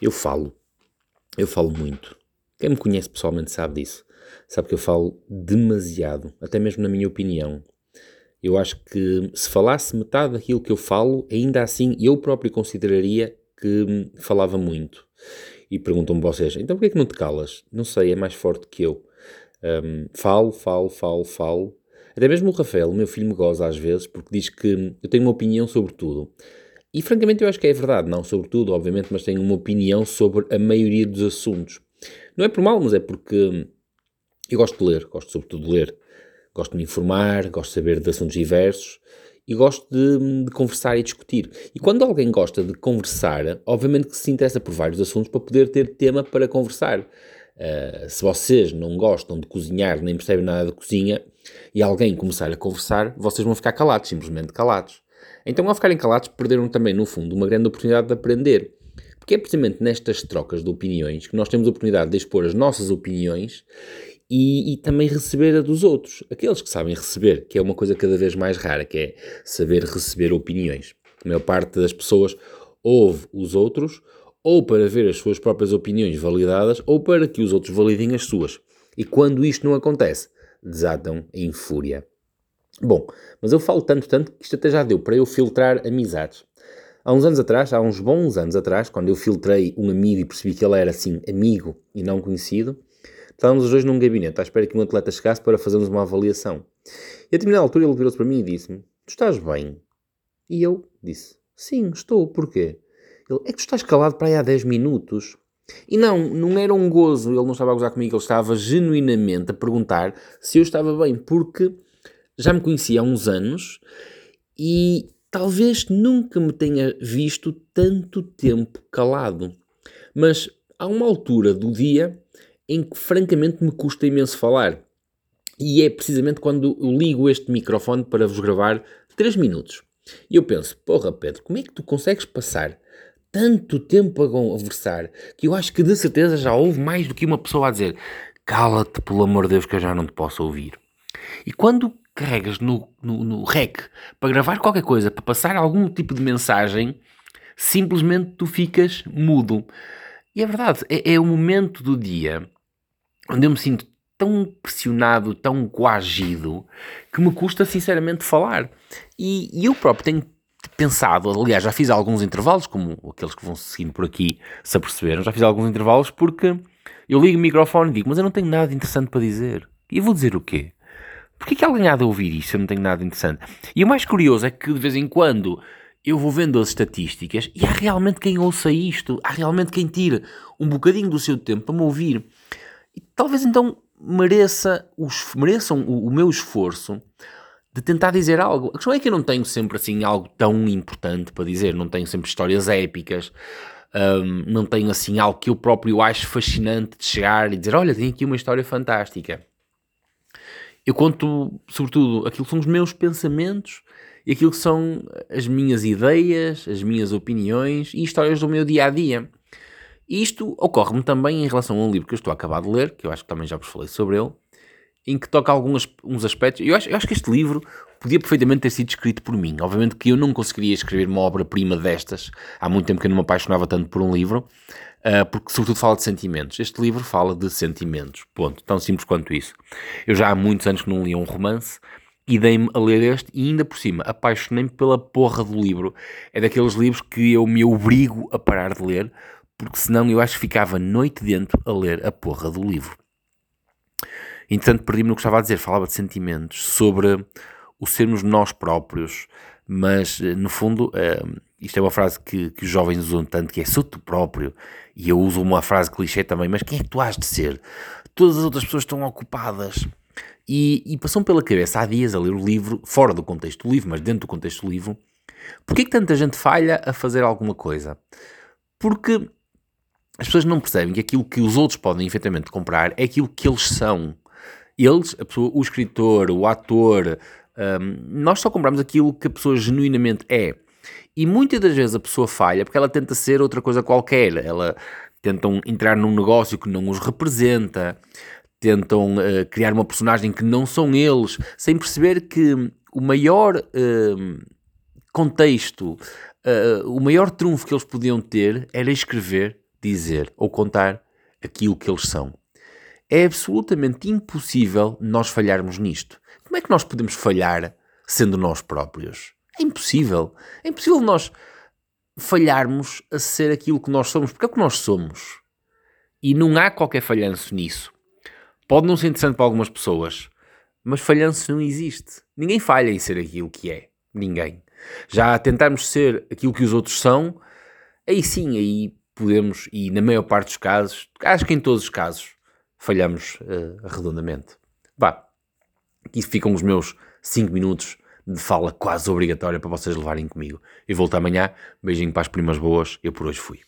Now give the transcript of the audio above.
Eu falo. Eu falo muito. Quem me conhece pessoalmente sabe disso. Sabe que eu falo demasiado, até mesmo na minha opinião. Eu acho que se falasse metade daquilo que eu falo, ainda assim eu próprio consideraria que falava muito. E perguntam-me vocês, então porquê é que não te calas? Não sei, é mais forte que eu. Um, falo, falo, falo, falo. Até mesmo o Rafael, o meu filho, me goza às vezes, porque diz que eu tenho uma opinião sobre tudo. E francamente eu acho que é verdade, não sobre tudo, obviamente, mas tenho uma opinião sobre a maioria dos assuntos. Não é por mal, mas é porque eu gosto de ler, gosto sobretudo de ler. Gosto de me informar, gosto de saber de assuntos diversos e gosto de, de, conversar e discutir. E quando alguém gosta de conversar, obviamente que se interessa por vários assuntos para poder ter tema para conversar. Uh, se vocês não gostam de cozinhar nem percebem nada de cozinha e alguém começar a conversar, vocês vão ficar calados, simplesmente calados. Então, ao ficarem calados, perderam também, no fundo, uma grande oportunidade de aprender. Porque é precisamente nestas trocas de opiniões que nós temos a oportunidade de expor as nossas opiniões e, e, também receber a dos outros. Aqueles que sabem receber, que é uma coisa cada vez mais rara, que é saber receber opiniões. A maior parte das pessoas ouve os outros ou para ver as suas próprias opiniões validadas ou para que os outros validem as suas. E quando isto não acontece, desatam em fúria. Bom, mas eu falo tanto, tanto, que isto até já deu para eu filtrar amizades. Há uns anos atrás, há uns bons anos atrás, quando eu filtrei um amigo e percebi que ele era assim, amigo e não conhecido, estávamos os dois num gabinete à espera que um atleta chegasse para fazermos uma avaliação. E a determinada altura ele virou-se para mim e disse-me: Tu estás bem? E eu disse: Sim, estou. Porquê? Ele: É que tu estás calado para aí há 10 minutos. E não, não era um gozo, ele não estava a gozar comigo, ele estava genuinamente a perguntar se eu estava bem, porque já me conhecia há uns anos e talvez nunca me tenha visto tanto tempo calado. Mas há uma altura do dia em que francamente me custa imenso falar. E é precisamente quando eu ligo este microfone para vos gravar 3 minutos. E eu penso, porra Pedro, como é que tu consegues passar tanto tempo a conversar que eu acho que de certeza já houve mais do que uma pessoa a dizer cala-te pelo amor de Deus que eu já não te posso ouvir. E quando carregas no, no, no rec para gravar qualquer coisa, para passar algum tipo de mensagem, simplesmente tu ficas mudo. E é verdade, é, é o momento do dia onde eu me sinto tão pressionado, tão coagido, que me custa sinceramente falar. E, e, eu próprio tenho pensado, aliás, já fiz alguns intervalos, como aqueles que vão seguindo por aqui se aperceberam, já fiz alguns intervalos porque eu ligo o microfone e digo, mas eu não tenho nada interessante para dizer. E vou dizer o quê? Porquê que alguém há de ouvir isto se eu não tenho nada interessante? E o mais curioso é que de vez em quando eu vou vendo as estatísticas e há realmente quem ouça isto, há realmente quem tire um bocadinho do seu tempo para me ouvir. E talvez então mereça os, mereçam o, o meu esforço de tentar dizer algo. A questão é que eu não tenho sempre assim algo tão importante para dizer, não tenho sempre histórias épicas, não tenho assim algo que eu próprio acho fascinante de chegar e dizer: Olha, tenho aqui uma história fantástica. Eu conto, sobretudo, aquilo que são os meus pensamentos e aquilo que são as minhas ideias, as minhas opiniões e histórias do meu dia a dia. Isto ocorre-me também em relação a um livro que eu estou a acabar de ler, que eu acho que também já vos falei sobre ele, em que toca alguns uns aspectos. Eu acho, eu acho que este livro podia perfeitamente ter sido escrito por mim. Obviamente que eu não conseguiria escrever uma obra-prima destas. Há muito tempo que eu não me apaixonava tanto por um livro, uh, porque sobretudo fala de sentimentos. Este livro fala de sentimentos. Ponto. Tão simples quanto isso. Eu já há muitos anos que não lia um romance e dei-me a ler este e ainda por cima apaixonei-me pela porra do livro. É daqueles livros que eu me obrigo a parar de ler porque senão eu acho que ficava noite dentro a ler a porra do livro. Entretanto, perdi-me no que estava a dizer, falava de sentimentos, sobre o sermos nós próprios, mas eh, no fundo, uh, isto é uma frase que, que os jovens usam tanto, que é sou tu próprio, e eu uso uma frase clichê também, mas quem é que tu has de ser? Todas as outras pessoas estão ocupadas. E, e passou-me pela cabeça há dias a ler o livro, fora do contexto do livro, mas dentro do contexto do livro, porquê que tanta gente falha a fazer alguma coisa? Porque as pessoas não percebem que aquilo que os outros podem efetivamente comprar é aquilo que eles são. Eles, a pessoa, o escritor, o ator, um, nós só compramos aquilo que a pessoa genuinamente é. E muitas das vezes a pessoa falha porque ela tenta ser outra coisa qualquer. Ela tentam entrar num negócio que não os representa, tentam uh, criar uma personagem que não são eles, sem perceber que o maior uh, contexto, uh, o maior trunfo que eles podiam ter era escrever dizer ou contar aquilo que eles são. É absolutamente impossível nós falharmos nisto. Como é que nós podemos falhar sendo nós próprios? É impossível. É impossível nós falharmos a ser aquilo que nós somos, porque é o que nós somos. E não há qualquer falhanço nisso. Pode não ser interessante para algumas pessoas, mas falhanço não existe. Ninguém falha em ser aquilo que é. Ninguém. Já tentarmos ser aquilo que os outros são, aí sim, aí podemos, e na maior parte dos casos, acho que em todos os casos, falhamos uh, redondamente. Vá, aqui ficam os meus 5 minutos de fala quase obrigatória para vocês levarem comigo. Eu volto amanhã, beijinho para as primas boas, eu por hoje fui.